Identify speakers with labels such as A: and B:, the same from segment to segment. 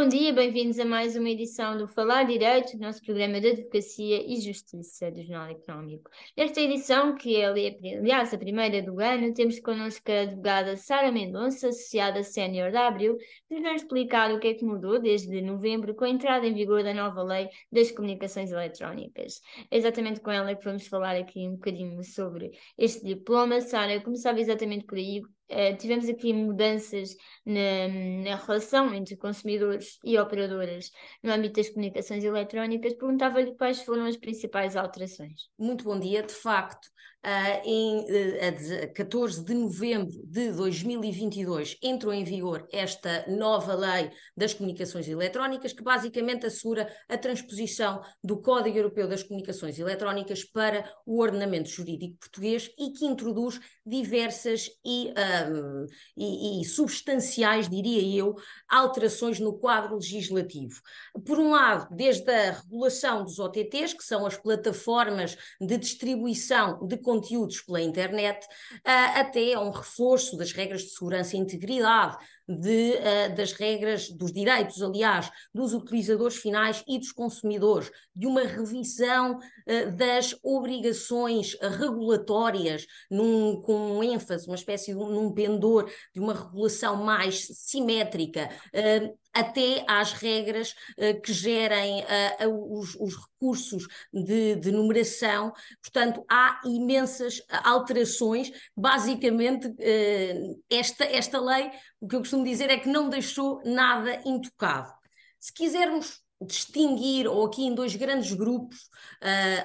A: Bom dia, bem-vindos a mais uma edição do Falar Direito, nosso programa de Advocacia e Justiça do Jornal Económico. Nesta edição, que é, aliás, a primeira do ano, temos connosco a advogada Sara Mendonça, associada sénior Abril, que nos vai explicar o que é que mudou desde novembro com a entrada em vigor da nova lei das comunicações eletrónicas. É exatamente com ela que vamos falar aqui um bocadinho sobre este diploma. Sara, começava exatamente por aí, Uh, tivemos aqui mudanças na, na, relação entre consumidores e operadoras no âmbito das comunicações eletrónicas. Perguntava-lhe quais foram as principais alterações.
B: Muito bom dia. De facto, Uh, em uh, 14 de novembro de 2022 entrou em vigor esta nova lei das comunicações eletrónicas, que basicamente assegura a transposição do Código Europeu das Comunicações Eletrónicas para o ordenamento jurídico português e que introduz diversas e, um, e, e substanciais, diria eu, alterações no quadro legislativo. Por um lado, desde a regulação dos OTTs, que são as plataformas de distribuição de conteúdos pela internet, uh, até a um reforço das regras de segurança e integridade, de, uh, das regras, dos direitos, aliás, dos utilizadores finais e dos consumidores, de uma revisão uh, das obrigações regulatórias, num, com ênfase, uma espécie de um, pendor de uma regulação mais simétrica, uh, até às regras uh, que gerem uh, os, os, recursos de, de, numeração. Portanto, há imensas alterações. Basicamente, uh, esta, esta lei, o que eu costumo dizer é que não deixou nada intocado. Se quisermos distinguir, ou aqui em dois grandes grupos,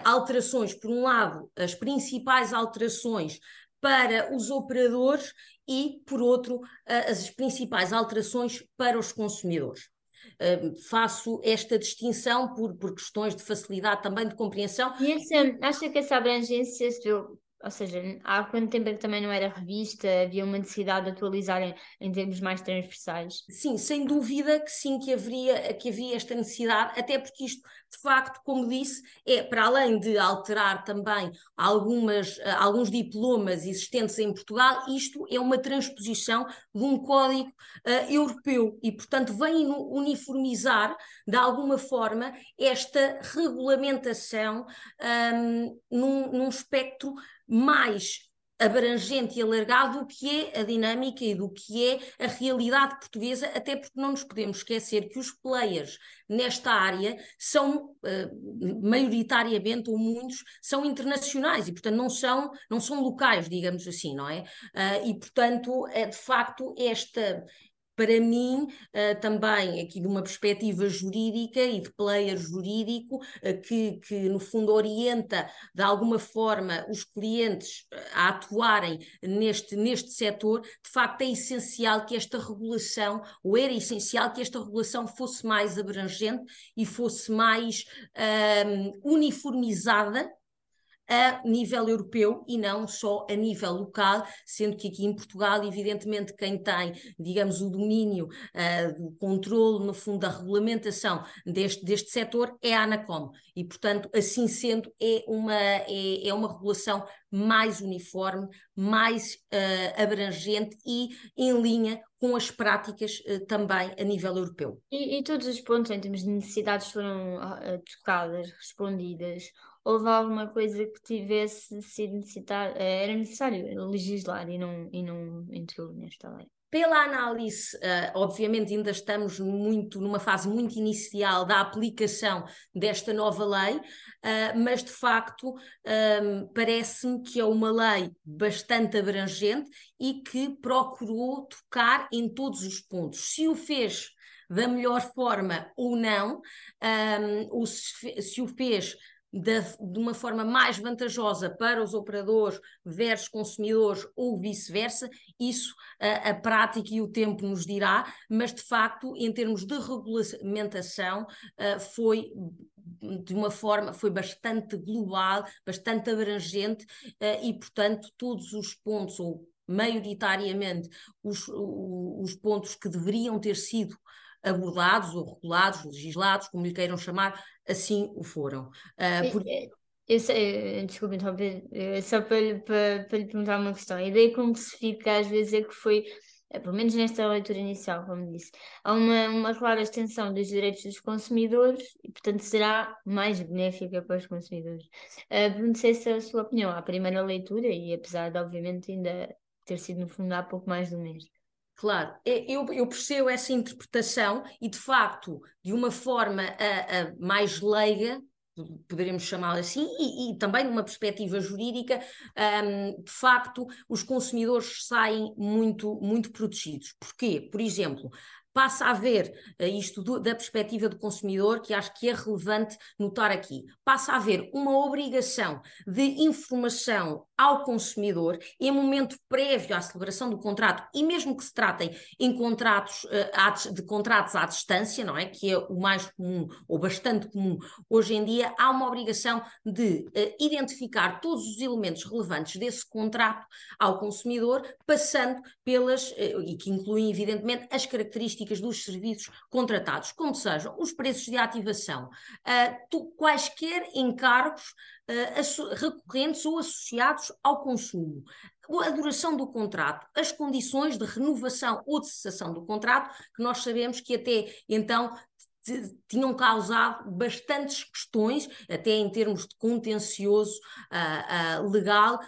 B: alterações, por um lado, as principais alterações para os operadores e, por outro, as principais alterações para os consumidores. Uh, faço esta distinção por, por questões de facilidade também de compreensão.
A: E essa, acha que essa abrangência ou seja, há quanto tempo é que também não era revista? Havia uma necessidade de atualizar em, em, termos mais transversais?
B: Sim, sem dúvida que sim, que haveria, que havia esta necessidade, até porque isto, de facto, como disse, é para além de alterar também algumas, uh, alguns diplomas existentes em Portugal, isto é uma transposição de um código uh, europeu. E, portanto, vem uniformizar, de alguma forma, esta regulamentação um, num, num espectro mais abrangente e alargado do que é a dinâmica e do que é a realidade portuguesa, até porque não nos podemos esquecer que os players nesta área são uh, maioritariamente ou muitos são internacionais e portanto não são não são locais digamos assim não é? Uh, e portanto é de facto esta para mim, uh, também aqui de uma perspectiva jurídica e de player jurídico, uh, que, que no fundo orienta de alguma forma os clientes eh, a atuarem neste, neste setor, de facto é essencial que esta regulação, ou era essencial que esta regulação fosse mais abrangente e fosse mais uh, uniformizada a nível europeu e não só a nível local, sendo que aqui em Portugal, evidentemente, quem tem, digamos, o domínio, uh, o controle, no fundo, da regulamentação deste, deste setor é a ANACOM. E, portanto, assim sendo, é uma, é, é uma regulação mais uniforme, mais uh, abrangente e em linha com as práticas uh, também a nível europeu.
A: E, e, todos os pontos em termos de necessidades foram tocadas, respondidas? Houve alguma coisa que tivesse sido necessário, eh, era necessário legislar e não, e não entrou nesta lei.
B: Pela análise, uh, obviamente ainda estamos muito numa fase muito inicial da aplicação desta nova lei, uh, mas de facto um, parece-me que é uma lei bastante abrangente e que procurou tocar em todos os pontos. Se o fez da melhor forma ou não, um, ou se o fez de, uma forma mais vantajosa para os operadores versus consumidores ou vice-versa, isso a, a, prática e o tempo nos dirá, mas de facto, em termos de regulamentação, uh, foi de uma forma, foi bastante global, bastante abrangente uh, e, portanto, todos os pontos, ou maioritariamente os, os pontos que deveriam ter sido abordados ou regulados, legislados, como lhe queiram chamar, assim o foram. Uh,
A: por... Eu sei, desculpe interromper, só para, para, para lhe perguntar uma questão. A ideia como se fica às vezes é que foi pelo menos nesta leitura inicial, como disse, há uma, uma clara extensão dos direitos dos consumidores e, portanto, será mais benéfica para os consumidores. Uh, sei se é a sua opinião à primeira leitura e apesar de, obviamente, ainda ter sido, no fundo, há pouco mais de um mês.
B: Claro, é, eu, eu, percebo essa interpretação e, de facto, de uma forma a, a mais leiga, poderemos chamá-la assim, e, e, também numa perspectiva jurídica, um, de facto, os consumidores saem muito, muito protegidos. Porquê? Por exemplo, passa a haver uh, isto do, da perspectiva do consumidor, que acho que é relevante notar aqui, passa a haver uma obrigação de informação ao consumidor em momento prévio à celebração do contrato, e mesmo que se tratem em contratos uh, de contratos à distância, não é? Que é o mais comum, ou bastante comum hoje em dia, há uma obrigação de uh, identificar todos os elementos relevantes desse contrato ao consumidor, passando pelas, e que incluem, evidentemente, as características características dos serviços contratados, como sejam os preços de ativação, uh, tu, quaisquer encargos uh, recorrentes ou associados ao consumo, a duração do contrato, as condições de renovação ou de cessação do contrato, que nós sabemos que até então tinham causado bastantes questões, até em termos de contencioso uh, uh, legal,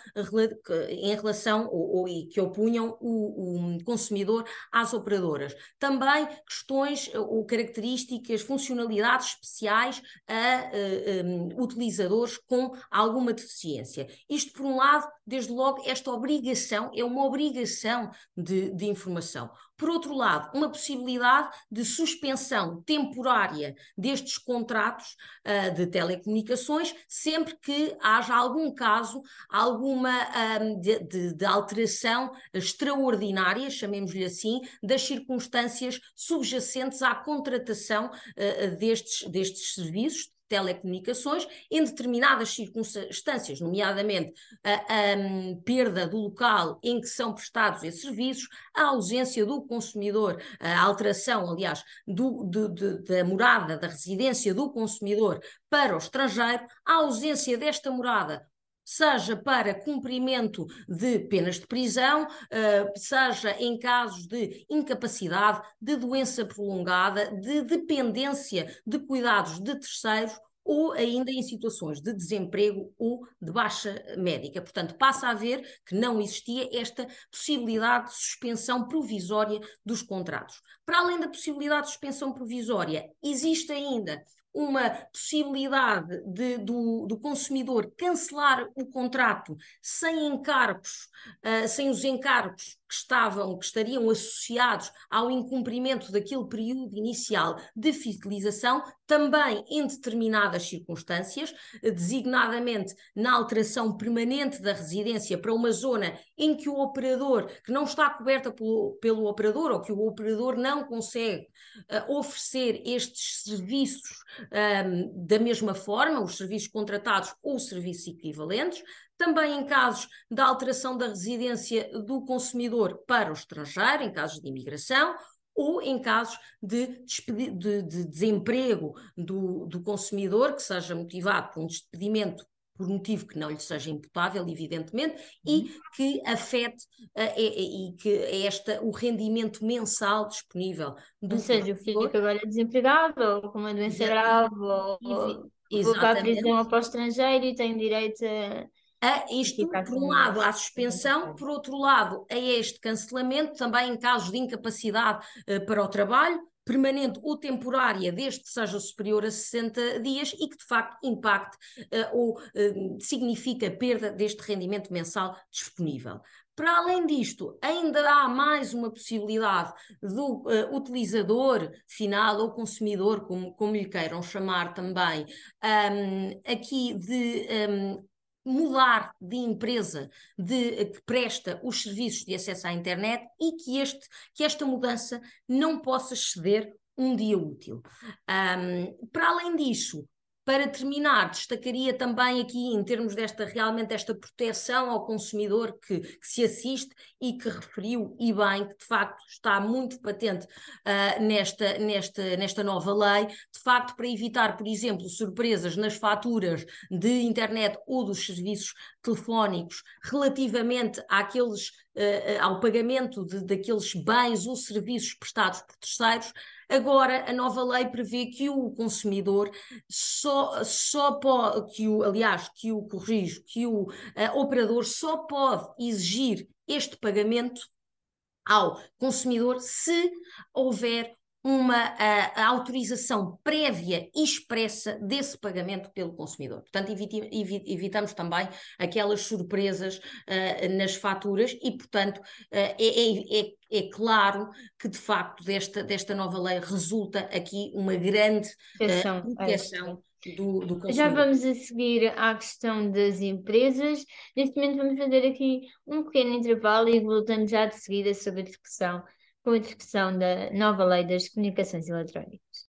B: em relação, ou, ou, que opunham o, o, consumidor às operadoras. Também questões ou características, funcionalidades especiais a uh, um, utilizadores com alguma deficiência. Isto, por um lado, desde logo, esta obrigação é uma obrigação de, de informação. Por outro lado, uma possibilidade de suspensão temporária destes contratos uh, de telecomunicações, sempre que haja algum caso, alguma um, de, de, de, alteração extraordinária, chamemos-lhe assim, das circunstâncias subjacentes à contratação uh, destes, destes serviços telecomunicações, em determinadas circunstâncias, nomeadamente a, a, perda do local em que são prestados esses serviços, a ausência do consumidor, a alteração, aliás, do, de, de, da morada, da residência do consumidor para o estrangeiro, a ausência desta morada seja para cumprimento de penas de prisão, uh, seja em casos de incapacidade, de doença prolongada, de dependência de cuidados de terceiros ou ainda em situações de desemprego ou de baixa médica. Portanto, passa a ver que não existia esta possibilidade de suspensão provisória dos contratos. Para além da possibilidade de suspensão provisória, existe ainda uma possibilidade de, do, do, consumidor cancelar o contrato sem encargos, uh, sem os encargos que estavam, que estariam associados ao incumprimento daquele período inicial de fidelização, também em determinadas circunstâncias, designadamente na alteração permanente da residência para uma zona em que o operador, que não está coberta pelo, pelo operador ou que o operador não consegue uh, oferecer estes serviços um, da mesma forma, os serviços contratados ou serviços equivalentes, também em casos de alteração da residência do consumidor para o estrangeiro, em casos de imigração, ou em casos de, de, de desemprego do, do consumidor, que seja motivado por um despedimento por motivo que não lhe seja imputável, evidentemente, e uhum. que afete uh, e, e, que esta, o rendimento mensal disponível.
A: Do ou seja, o filho que agora é desempregado, ou com uma doença grave, ou, ou voltar à prisão para o estrangeiro e tem direito a
B: a isto, por um lado, à suspensão, por outro lado, a este cancelamento, também em casos de incapacidade uh, para o trabalho, permanente ou temporária, desde que seja superior a 60 dias e que de facto impacte uh, ou uh, significa perda deste rendimento mensal disponível. Para além disto, ainda há mais uma possibilidade do uh, utilizador final ou consumidor, como, como lhe queiram chamar também, um, aqui de um, mudar de empresa de, que presta os serviços de acesso à internet e que, este, que esta mudança não possa exceder um dia útil. Um, para além disso, Para terminar, destacaria também aqui, em termos desta realmente esta proteção ao consumidor que, que se assiste e que referiu, e bem, que de facto está muito patente uh, nesta, nesta, nesta nova lei, de facto, para evitar, por exemplo, surpresas nas faturas de internet ou dos serviços telefónicos relativamente àqueles, uh, ao pagamento de, daqueles bens ou serviços prestados por terceiros, Agora, a nova lei prevê que o consumidor só, só pode, que o, aliás, que o corrijo, que o uh, operador só pode exigir este pagamento ao consumidor se houver uma autorização prévia e expressa desse pagamento pelo consumidor. Portanto, eviti, evitamos também aquelas surpresas uh, nas faturas e, portanto, uh, é, é, é, claro que, de facto, desta, desta nova lei resulta aqui uma grande uh, proteção. Do, do
A: Já vamos a seguir à questão das empresas. Neste momento vamos fazer aqui um pequeno intervalo e voltamos já de seguida sobre a discussão com a discussão da nova lei das comunicações eletrónicas.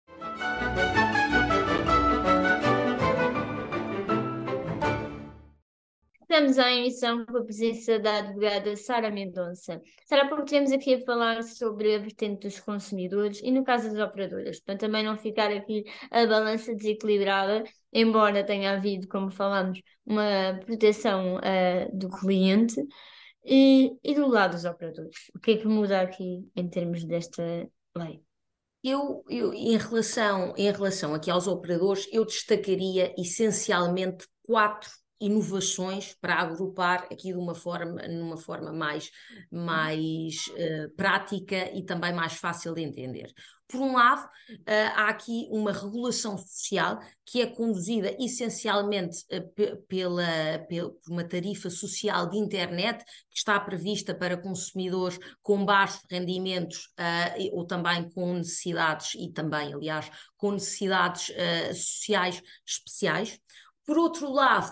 A: Estamos à emissão com a presença da advogada Sara Mendonça. Sara, porque temos aqui a falar sobre a vertente dos consumidores e no caso das operadoras, para também não ficar aqui a balança desequilibrada, embora tenha havido, como falamos, uma proteção uh, do cliente, e, e do lado dos operadores, o que é que muda aqui em termos desta lei?
B: Eu, eu, em relação, em relação aqui aos operadores, eu destacaria essencialmente quatro inovações para agrupar aqui de uma forma, numa forma mais, mais uh, prática e também mais fácil de entender. Por um lado, uh, há aqui uma regulação social que é conduzida essencialmente uh, pela, por uma tarifa social de internet que está prevista para consumidores com baixos rendimentos uh, ou também com necessidades e também, aliás, com necessidades sociais especiais. Por outro lado,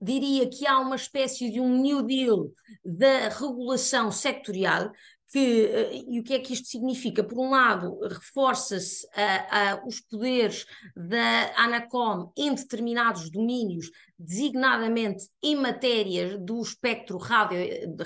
B: diria que há uma espécie de um New Deal da regulação sectorial que, eh, e o que é que isto significa? Por um lado, reforça-se os poderes da ANACOM em determinados domínios designadamente em matéria do espectro radio,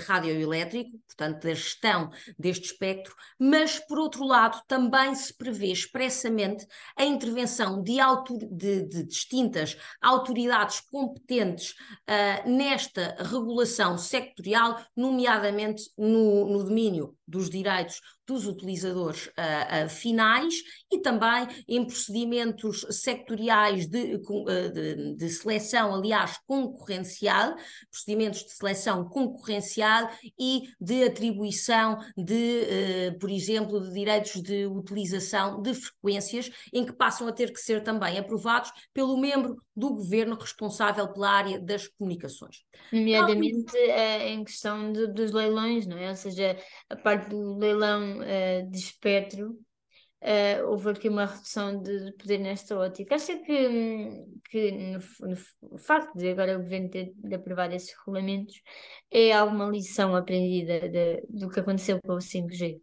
B: radioelétrico, portanto, da gestão deste espectro, mas, por outro lado, também se prevê expressamente a intervenção de, autor, de, de distintas autoridades competentes uh, nesta regulação sectorial, nomeadamente no, no domínio dos direitos dos utilizadores uh, uh, finais e também em procedimentos sectoriais de, uh, de, de, seleção, aliás, concorrencial, procedimentos de seleção concorrencial e de atribuição de, por exemplo, de direitos de utilização de frequências, em que passam a ter que ser também aprovados pelo membro do governo responsável pela área das comunicações.
A: Nomeadamente em questão de, dos leilões, não é? Ou seja, a parte do leilão uh, de espectro, uh, houve aqui uma redução de poder nesta ótica. Acha que, que no, no, facto de agora o governo ter de aprovar esses regulamentos é alguma lição aprendida de, do que aconteceu com o 5G?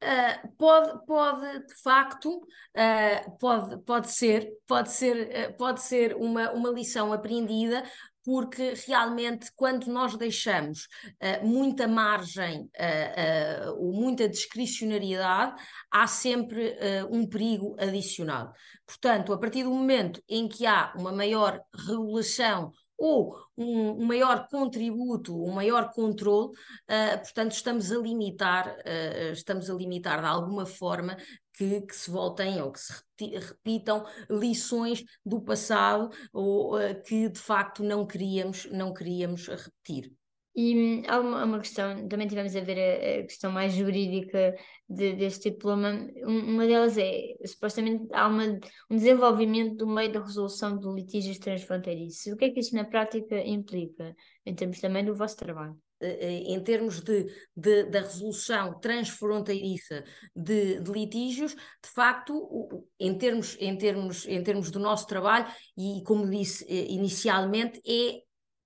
B: Uh, ah, pode, pode, de facto, uh, pode, pode ser, pode ser, uh, pode ser uma, uma lição aprendida, porque realmente quando nós deixamos uh, muita margem uh, uh, ou muita discricionariedade, há sempre um perigo adicional. Portanto, a partir do momento em que há uma maior regulação ou um, um, maior contributo, um maior controle, uh, portanto estamos a limitar, uh, estamos a limitar de alguma forma que, que, se voltem ou que se repitam lições do passado ou uh, que de facto não queríamos, não queríamos repetir.
A: E hum, há uma, uma, questão, também tivemos a ver a, a questão mais jurídica de, deste diploma. Uma delas é, supostamente, há uma, um desenvolvimento do meio da resolução de litígios transfronteiriços. O que é que isso na prática implica, em termos também do vosso trabalho?
B: Eh, eh, em termos de, de, da resolução transfronteiriça de, de, litígios, de facto, em termos, em, termos, em termos do nosso trabalho, e como disse eh, inicialmente, é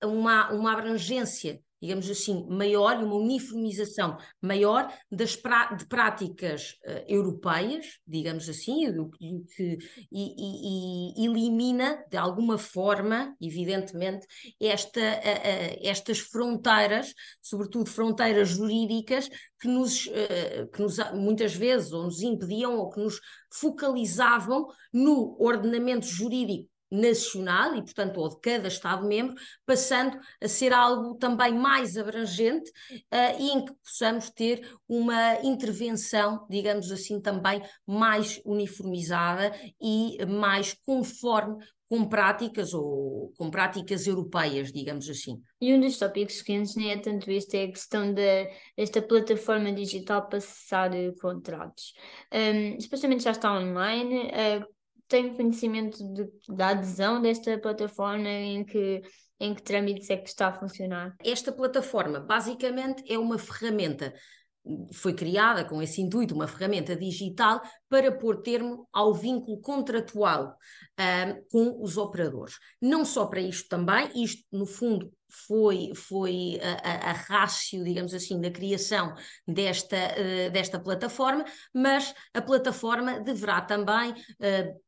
B: uma, uma abrangência digamos assim, maior e uma uniformização maior das de práticas uh, europeias, digamos assim, que e, e, e, elimina de alguma forma, evidentemente, esta, uh, uh, estas fronteiras, sobretudo fronteiras jurídicas, que nos, que nos muitas vezes ou nos impediam ou que nos focalizavam no ordenamento jurídico nacional e, portanto, ou de cada Estado-membro, passando a ser algo também mais abrangente uh, e em que possamos ter uma intervenção, digamos assim, também mais uniformizada e mais conforme com práticas ou com práticas europeias, digamos assim.
A: E um dos tópicos nem é tanto este, é a questão desta de, plataforma digital para cessar contratos. Um, já está online, uh, tenho conhecimento de, da adesão desta plataforma em que em que trâmites é que está a funcionar?
B: Esta plataforma basicamente é uma ferramenta foi criada com esse intuito, uma ferramenta digital para pôr termo ao vínculo contratual um, com os operadores. Não só para isto também, isto no fundo foi, foi a, a rácio, digamos assim, da criação desta, uh, desta plataforma, mas a plataforma deverá também uh,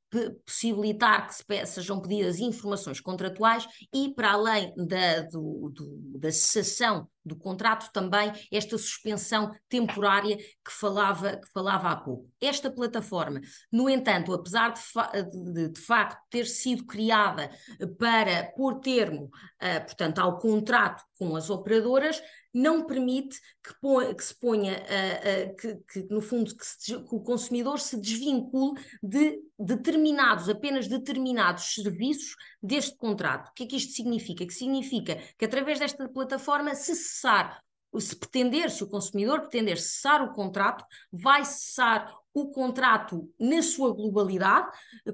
B: possibilitar que se sejam pedidas informações contratuais e, para além da, do, do, da cessação do contrato, também esta suspensão temporária que falava, que falava há pouco. Esta plataforma, no entanto, apesar de, fa de, de facto ter sido criada para pôr termo, uh, portanto, ao contrato com as operadoras, não permite que, ponha, que se ponha, uh, uh, que, que, no fundo, que, se, que, o consumidor se desvincule de determinados, apenas determinados serviços deste contrato. O que é que isto significa? Que significa que através desta plataforma, se cessar se pretender, se o consumidor pretender cessar o contrato, vai cessar o contrato na sua globalidade,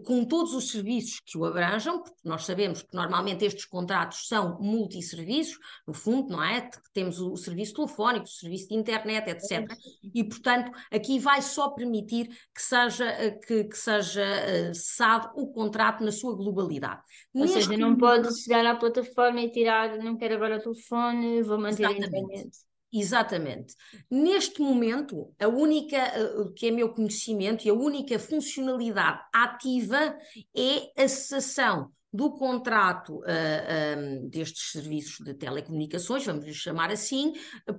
B: com todos os serviços que o abranjam, porque nós sabemos que normalmente estes contratos são multisserviços, no fundo, não é? Temos o serviço telefónico, o serviço de internet, etc. E, portanto, aqui vai só permitir que seja, eh, que, que seja uh, cessado o contrato na sua globalidade.
A: Ou Neste seja, não pode chegar à plataforma e tirar, não quero agora o telefone, vou manter Exatamente.
B: Exatamente. Neste momento, a única, uh, que é meu conhecimento, e a única funcionalidade ativa é a cessação do contrato uh, ah, um, destes serviços de telecomunicações, vamos lhe chamar assim,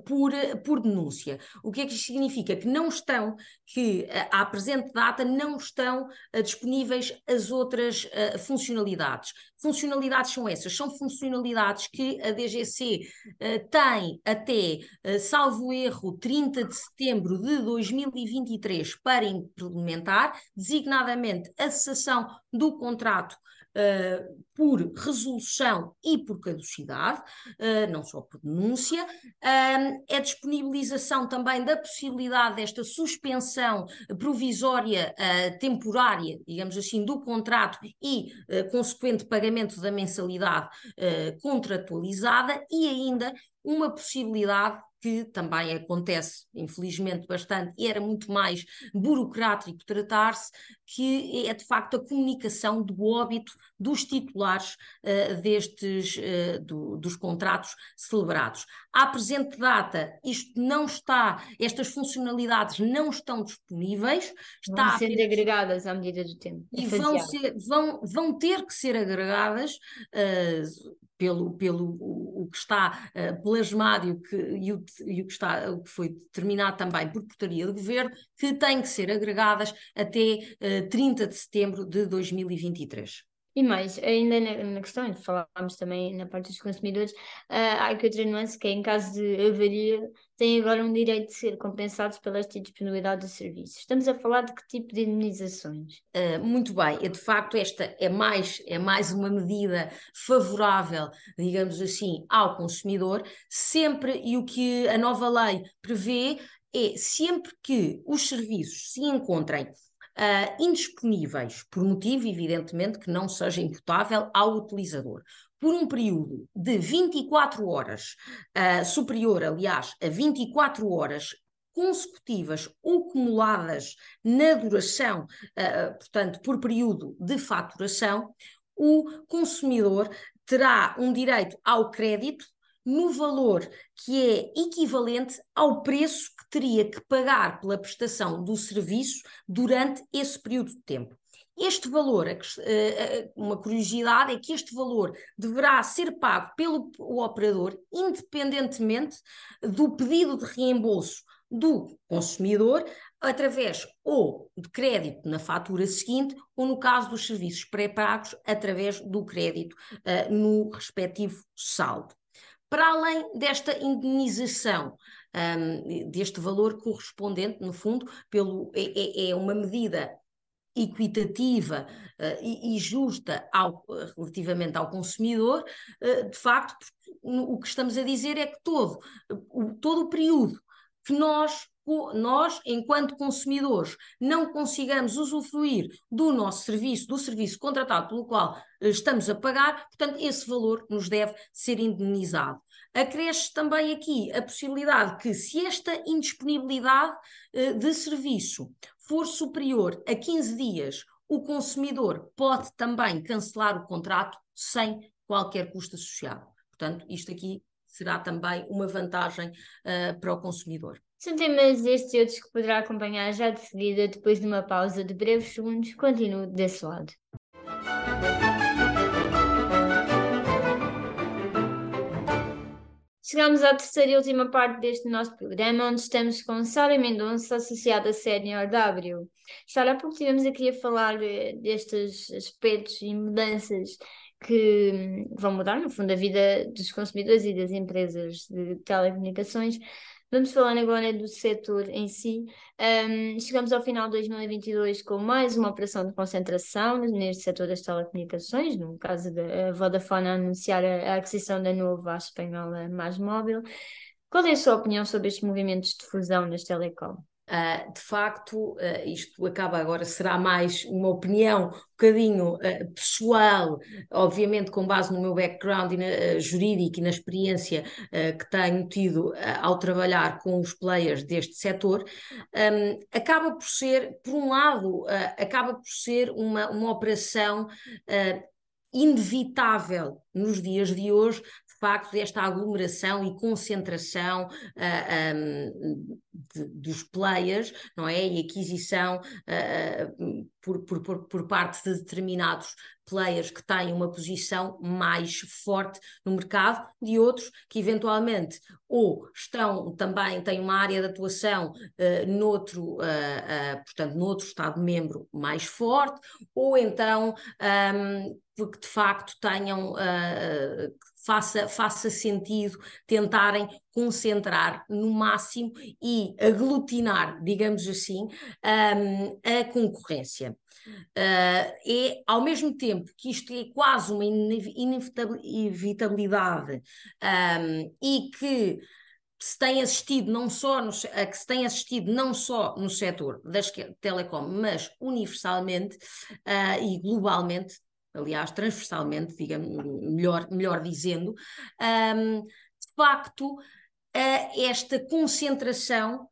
B: por, por denúncia. O que é que isto significa? Que não estão, que uh, à presente data não estão uh, disponíveis as outras funcionalidades. Funcionalidades são essas, são funcionalidades que a DGC tem até, salvo erro, 30 de setembro de 2023 para implementar, designadamente a cessação do contrato uh, por resolução e por caducidade, uh, não só por denúncia, uh, é disponibilização também da possibilidade desta suspensão provisória temporária, digamos assim, do contrato e consequente pagamento da mensalidade contratualizada e ainda uma possibilidade que também acontece, infelizmente, bastante, e era muito mais burocrático tratar-se, que é de facto a comunicação do óbito dos titulares uh, destes, uh, do, dos contratos celebrados. À presente data, isto não está, estas funcionalidades não estão disponíveis.
A: Está vão ser agregadas à medida do tempo.
B: E vão, ser, vão, vão ter que ser agregadas. Uh, pelo, pelo o, o que está uh, plasmado e o que, e o, e o, que está, o que foi determinado também por portaria de governo, que têm que ser agregadas até uh, 30 de setembro de 2023.
A: E mais, ainda na, na questão, falámos também na parte dos consumidores, uh, há aqui outra nuance que é em caso de avaria, têm agora um direito de ser compensados pela disponibilidade de serviços. Estamos a falar de que tipo de indemnizações?
B: Uh, muito bem, de facto esta é mais, é mais uma medida favorável, digamos assim, ao consumidor, sempre, e o que a nova lei prevê é sempre que os serviços se encontrem uh, indisponíveis, por motivo, evidentemente, que não seja imputável ao utilizador. Por um período de 24 horas, uh, superior, aliás, a 24 horas consecutivas ou acumuladas na duração, uh, portanto, por período de faturação, o consumidor terá um direito ao crédito no valor que é equivalente ao preço que teria que pagar pela prestação do serviço durante esse período de tempo. Este valor, uma curiosidade é que este valor deverá ser pago pelo operador independentemente do pedido de reembolso do consumidor através ou de crédito na fatura seguinte ou no caso dos serviços pré-pagos através do crédito uh, no respectivo saldo. Para além desta indenização, um, deste valor correspondente, no fundo, pelo, é, é, é uma medida equitativa uh, e, e, justa ao, relativamente ao consumidor, uh, de facto, o que estamos a dizer é que todo o, todo o período que nós nós, enquanto consumidores, não consigamos usufruir do nosso serviço, do serviço contratado pelo qual eh, estamos a pagar, portanto, esse valor nos deve ser indenizado. Acresce também aqui a possibilidade que, se esta indisponibilidade eh, de serviço for superior a 15 dias, o consumidor pode também cancelar o contrato sem qualquer custo associado. Portanto, isto aqui será também uma vantagem uh, para o consumidor.
A: São temas estes e outros que poderá acompanhar já de seguida, depois de uma pausa de breves segundos. Continuo desse lado. Chegamos à terceira e última parte deste nosso programa, onde estamos com Sara Mendonça, associada Senior W. Sara, há pouco estivemos aqui a falar eh, destes aspectos e mudanças que hum, vão mudar, no fundo, a vida dos consumidores e das empresas de telecomunicações. Vamos falar agora do setor em si. Um, chegamos ao final de 2022 com mais uma operação de concentração neste setor das telecomunicações, no caso da Vodafone a anunciar a, aquisição da nova espanhola Mais Móvel. Qual é a sua opinião sobre estes movimentos de fusão nas telecom?
B: Uh, de facto, uh, isto acaba agora, será mais uma opinião um bocadinho uh, pessoal, obviamente com base no meu background na, jurídico e na experiência que tenho tido ao trabalhar com os players deste setor, um, acaba por ser, por um lado, acaba por ser uma, uma operação inevitável nos dias de hoje, facto, desta aglomeração e concentração uh, ah, um, de, dos players, não é? E aquisição uh, por, por, por parte de determinados players que têm uma posição mais forte no mercado, de outros que eventualmente ou estão também, têm uma área de atuação uh, noutro, uh, uh, portanto, noutro Estado-membro mais forte, ou então um, porque de facto tenham uh, faça, faça sentido tentarem concentrar no máximo e aglutinar, digamos assim, um, a concorrência. Uh, é, ao mesmo tempo que isto é quase uma inevitabilidade um, e que se tem assistido não só no, que se tem assistido não só no setor das telecom, mas universalmente uh, e globalmente, aliás, transversalmente, digamos, melhor, melhor dizendo, um, de facto, uh, esta concentração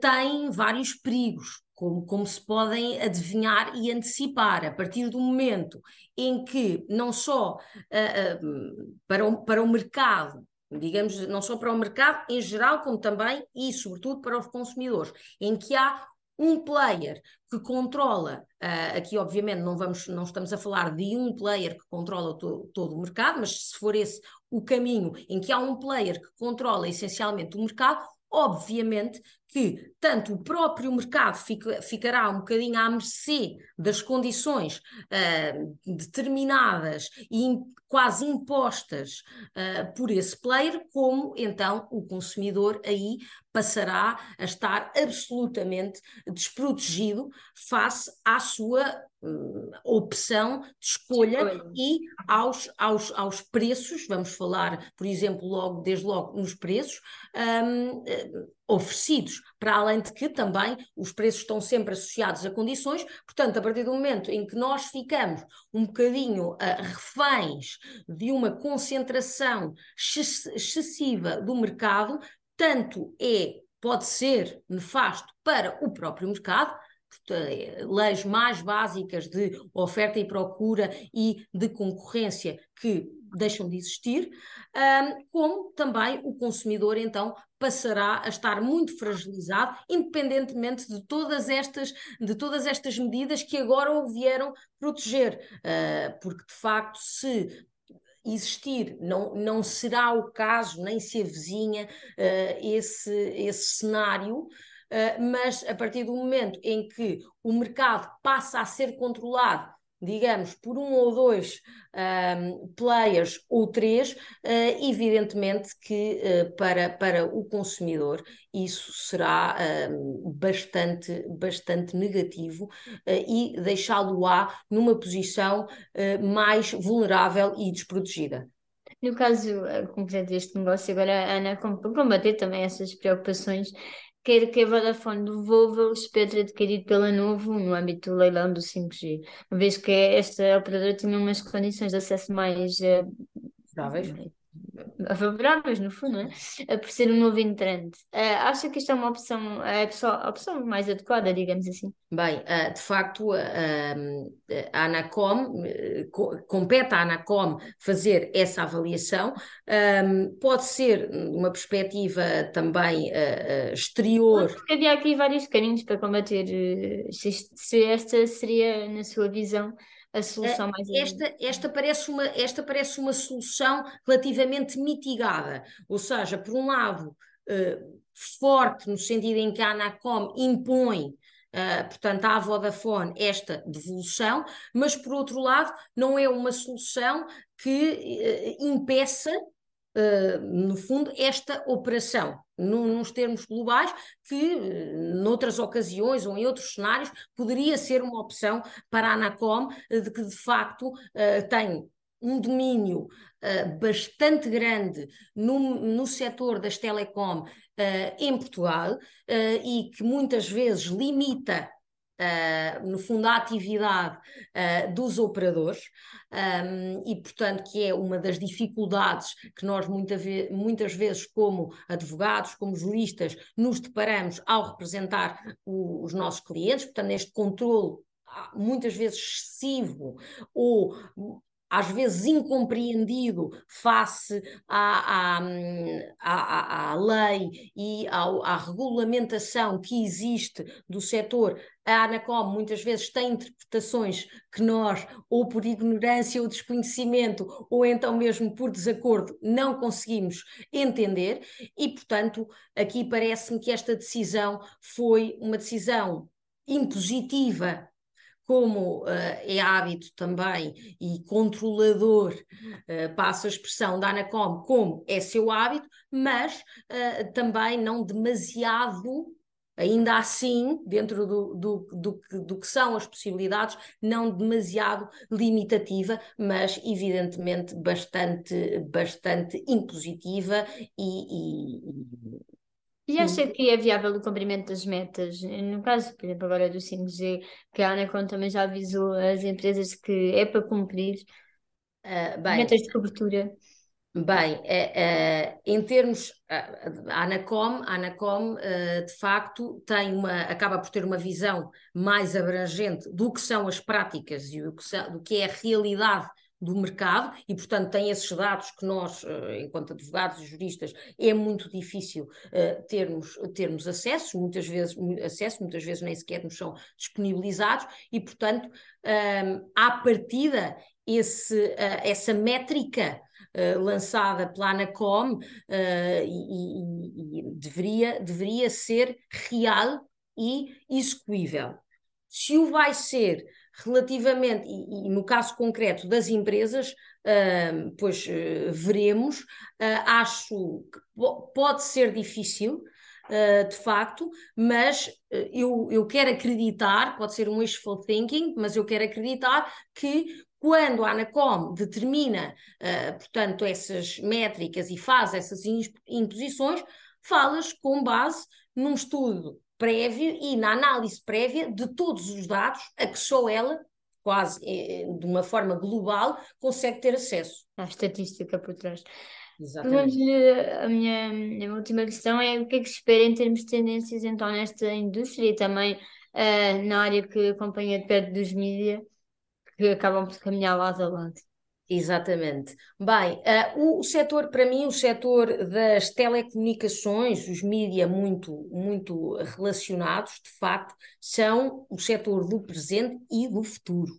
B: tem vários perigos. Como, como, se podem adivinhar e antecipar, a partir do momento em que não só uh, para, o, para o mercado digamos, não só para o mercado em geral, como também e sobretudo para os consumidores, em que há um player que controla, uh, aqui obviamente não, vamos, não estamos a falar de um player que controla to, todo o mercado, mas se for esse o caminho em que há um player que controla essencialmente o mercado, obviamente que tanto o próprio mercado fica, ficará um bocadinho à mercê das condições uh, determinadas e quase impostas uh, por esse player, como então o consumidor aí passará a estar absolutamente desprotegido face à sua uh, opção de escolha, escolha, e aos, aos, aos preços, vamos falar, por exemplo, logo, desde logo nos preços, um, oferecidos, para além de que também os preços estão sempre associados a condições, portanto, a partir do momento em que nós ficamos um bocadinho uh, reféns de uma concentração excessiva do mercado, tanto é, pode ser nefasto para o próprio mercado, leis mais básicas de oferta e procura e de concorrência que deixam de existir, como também o consumidor então passará a estar muito fragilizado, independentemente de todas estas, de todas estas medidas que agora o vieram proteger, ah, porque de facto se existir, não, não será o caso, nem se avizinha uh, esse, esse cenário, uh, mas a partir do momento em que o mercado passa a ser controlado digamos, por um ou dois um, players ou três, uh, evidentemente que uh, para, para o consumidor isso será bastante, bastante negativo uh, e deixá-lo-á numa posição mais vulnerável e desprotegida.
A: No caso concreto deste negócio, agora a Ana, combater também essas preocupações, quer que a Vodafone devolva o espectro adquirido pela Novo no âmbito do leilão do 5G, uma vez que esta operadora tinha umas condições de acesso mais uh, favoráveis, no fundo, não é? por ser um novo entrante. Uh, acha que isto é uma opção, é a opção mais adequada, digamos assim?
B: Bem, uh, de facto, a Anacom, compete à Anacom fazer essa avaliação, um, pode ser uma perspectiva também uh, exterior.
A: Porque havia aqui vários caminhos para combater, se, se esta seria, na sua visão, a solução mais
B: esta, esta parece uma esta parece uma solução relativamente mitigada. Ou seja por um lado uh, forte no sentido em que a Anacom impõe Uh, portanto, à Vodafone esta devolução, mas por outro lado, não é uma solução que uh, impeça uh, no fundo, esta operação, num, nos termos globais, que uh, noutras ocasiões ou em outros cenários poderia ser uma opção para a Anacom, uh, de que de facto uh, tem um domínio uh, bastante grande no, no setor das telecom uh, em Portugal uh, e que muitas vezes limita Uh, no fundo, a atividade uh, dos operadores, um, e, portanto, que é uma das dificuldades que nós muita ve muitas vezes, como advogados, como juristas, nos deparamos ao representar o, os nossos clientes, portanto, neste controle ah, muitas vezes excessivo ou às vezes incompreendido face à, à, à, à lei e ao, à regulamentação que existe do setor, a ANACOM muitas vezes tem interpretações que nós, ou por ignorância ou desconhecimento, ou então mesmo por desacordo, não conseguimos entender, e portanto, aqui parece-me que esta decisão foi uma decisão impositiva como uh, é hábito também e controlador, uh, passa a expressão da Anacom, como é seu hábito, mas uh, também não demasiado, ainda assim, dentro do, do, do, do, que são as possibilidades, não demasiado limitativa, mas evidentemente bastante, bastante impositiva e, e
A: e acha que é viável o cumprimento das metas? No caso, por exemplo, agora do 5G, que a Anacom também já avisou as empresas que é para cumprir uh, bem, metas de cobertura.
B: Bem, é, em termos, a Anacom, a Anacom de facto tem uma, acaba por ter uma visão mais abrangente do que são as práticas e do que, do que é a realidade do mercado e, portanto, tem esses dados que nós, eh, enquanto advogados e juristas, é muito difícil uh, termos, termos acesso, muitas vezes, acesso, muitas vezes nem sequer nos são disponibilizados e, portanto, um, ehm, à partida, esse, uh, essa métrica Uh, lançada pela Anacom uh, e, e, e, deveria, deveria ser real e execuível. Se o vai ser relativamente, e, e, no caso concreto das empresas, uh, pois uh, veremos, uh, acho que pode ser difícil, ah, de facto, mas eu, eu quero acreditar, pode ser um wishful thinking, mas eu quero acreditar que quando a Anacom determina, portanto, essas métricas e faz essas imposições, falas com base num estudo prévio e na análise prévia de todos os dados a que só ela, quase eh, de uma forma global, consegue ter acesso.
A: A estatística por trás. Exatamente. A minha, a minha última questão é o que é que se espera em termos de tendências então nesta indústria e também uh, na área que acompanha de perto dos mídias, que acabam por caminhar lado a lado.
B: Exatamente. Bem, uh, o, o setor, para mim, o setor das telecomunicações, os mídias muito, muito relacionados, de facto, são o setor do presente e do futuro.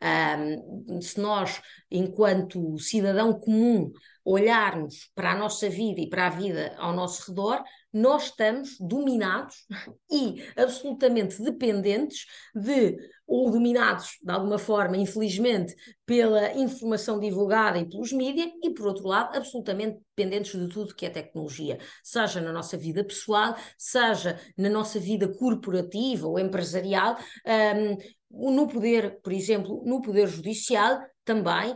B: Um, se nós, enquanto cidadão comum, olharmos para a nossa vida e para a vida ao nosso redor, nós estamos dominados e absolutamente dependentes de, ou dominados de alguma forma, infelizmente, pela informação divulgada e pelos mídias, e por outro lado, absolutamente dependentes de tudo que é tecnologia, seja na nossa vida pessoal, seja na nossa vida corporativa ou empresarial, um, no poder, por exemplo, no poder judicial, também,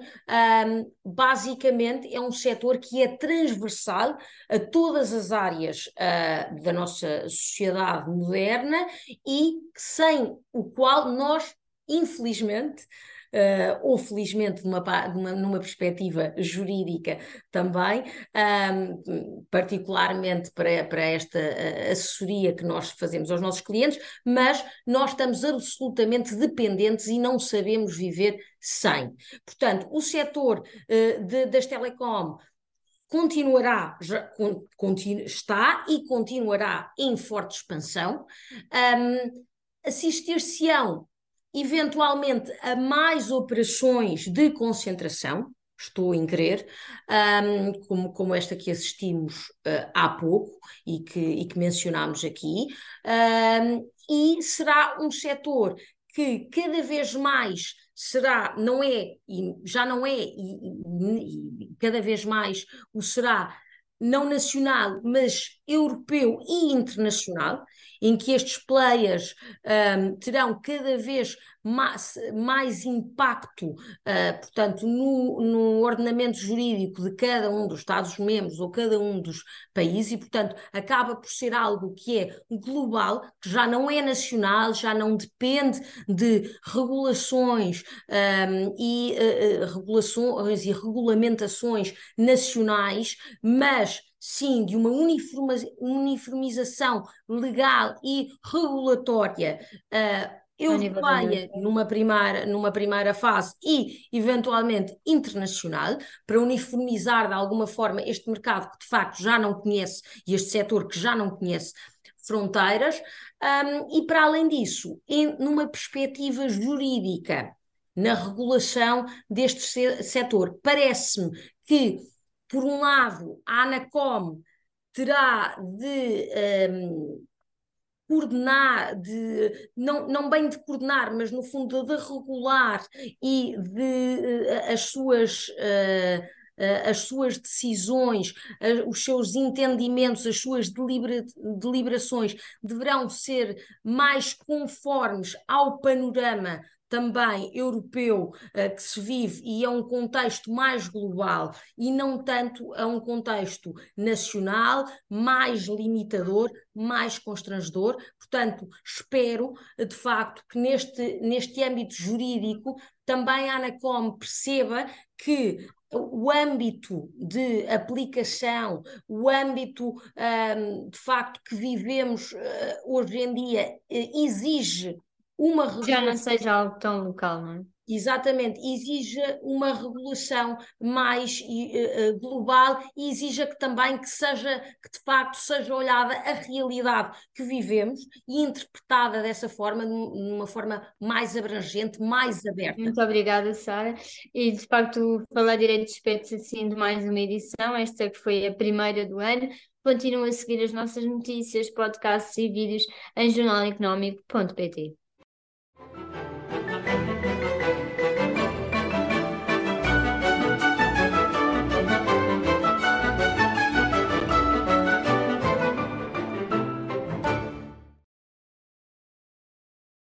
B: um, basicamente é um setor que é transversal a todas as áreas uh, da nossa sociedade moderna e sem o qual nós, infelizmente, uh, ou felizmente numa, numa, numa, perspectiva jurídica também, particularmente para, para esta uh, assessoria que nós fazemos aos nossos clientes, mas nós estamos absolutamente dependentes e não sabemos viver sem. Portanto, o setor uh, de, das telecom continuará, já, continu, está e continuará em forte expansão. Um, Assistir-se-ão eventualmente a mais operações de concentração, estou em crer, um, como, como esta que assistimos uh, há pouco e que, e que mencionámos aqui, um, e será um setor que cada vez mais será, não é, e já não é, e, e, e cada vez mais o será não nacional, mas europeu e internacional, em que estes players um, terão cada vez mais, mais impacto, uh, portanto, no, no, ordenamento jurídico de cada um dos Estados-membros ou cada um dos países, e, portanto, acaba por ser algo que é global, que já não é nacional, já não depende de regulações um, e uh, regulações e regulamentações nacionais, mas sim, de uma uniformização legal e regulatória uh, europeia numa primeira, numa primeira fase e, eventualmente, internacional, para uniformizar de alguma forma este mercado que de facto já não conhece e este setor que já não conhece fronteiras, um, e para além disso, em, numa perspectiva jurídica, na regulação deste setor, parece-me que por um lado, a ANACOM terá de um, coordenar, de, não, não bem de coordenar, mas no fundo de regular e de uh, as suas. Uh, as suas decisões, os seus entendimentos, as suas delibera deliberações deverão ser mais conformes ao panorama também europeu uh, que se vive e é um contexto mais global e não tanto a um contexto nacional, mais limitador, mais constrangedor. Portanto, espero de facto que neste, neste âmbito jurídico também a Anacom perceba que o âmbito de aplicação, o âmbito um, de facto que vivemos uh, hoje em dia uh, exige uma
A: regulação. Já não seja algo tão local, não é?
B: Exatamente, exija uma regulação mais uh, global e exija que também que seja, que de facto seja olhada a realidade que vivemos e interpretada dessa forma, numa forma mais abrangente, mais aberta.
A: Muito obrigada, Sara. E de facto, falar direito de assim de mais uma edição, esta que foi a primeira do ano. Continuem a seguir as nossas notícias, podcasts e vídeos em jornaleconómico.pt.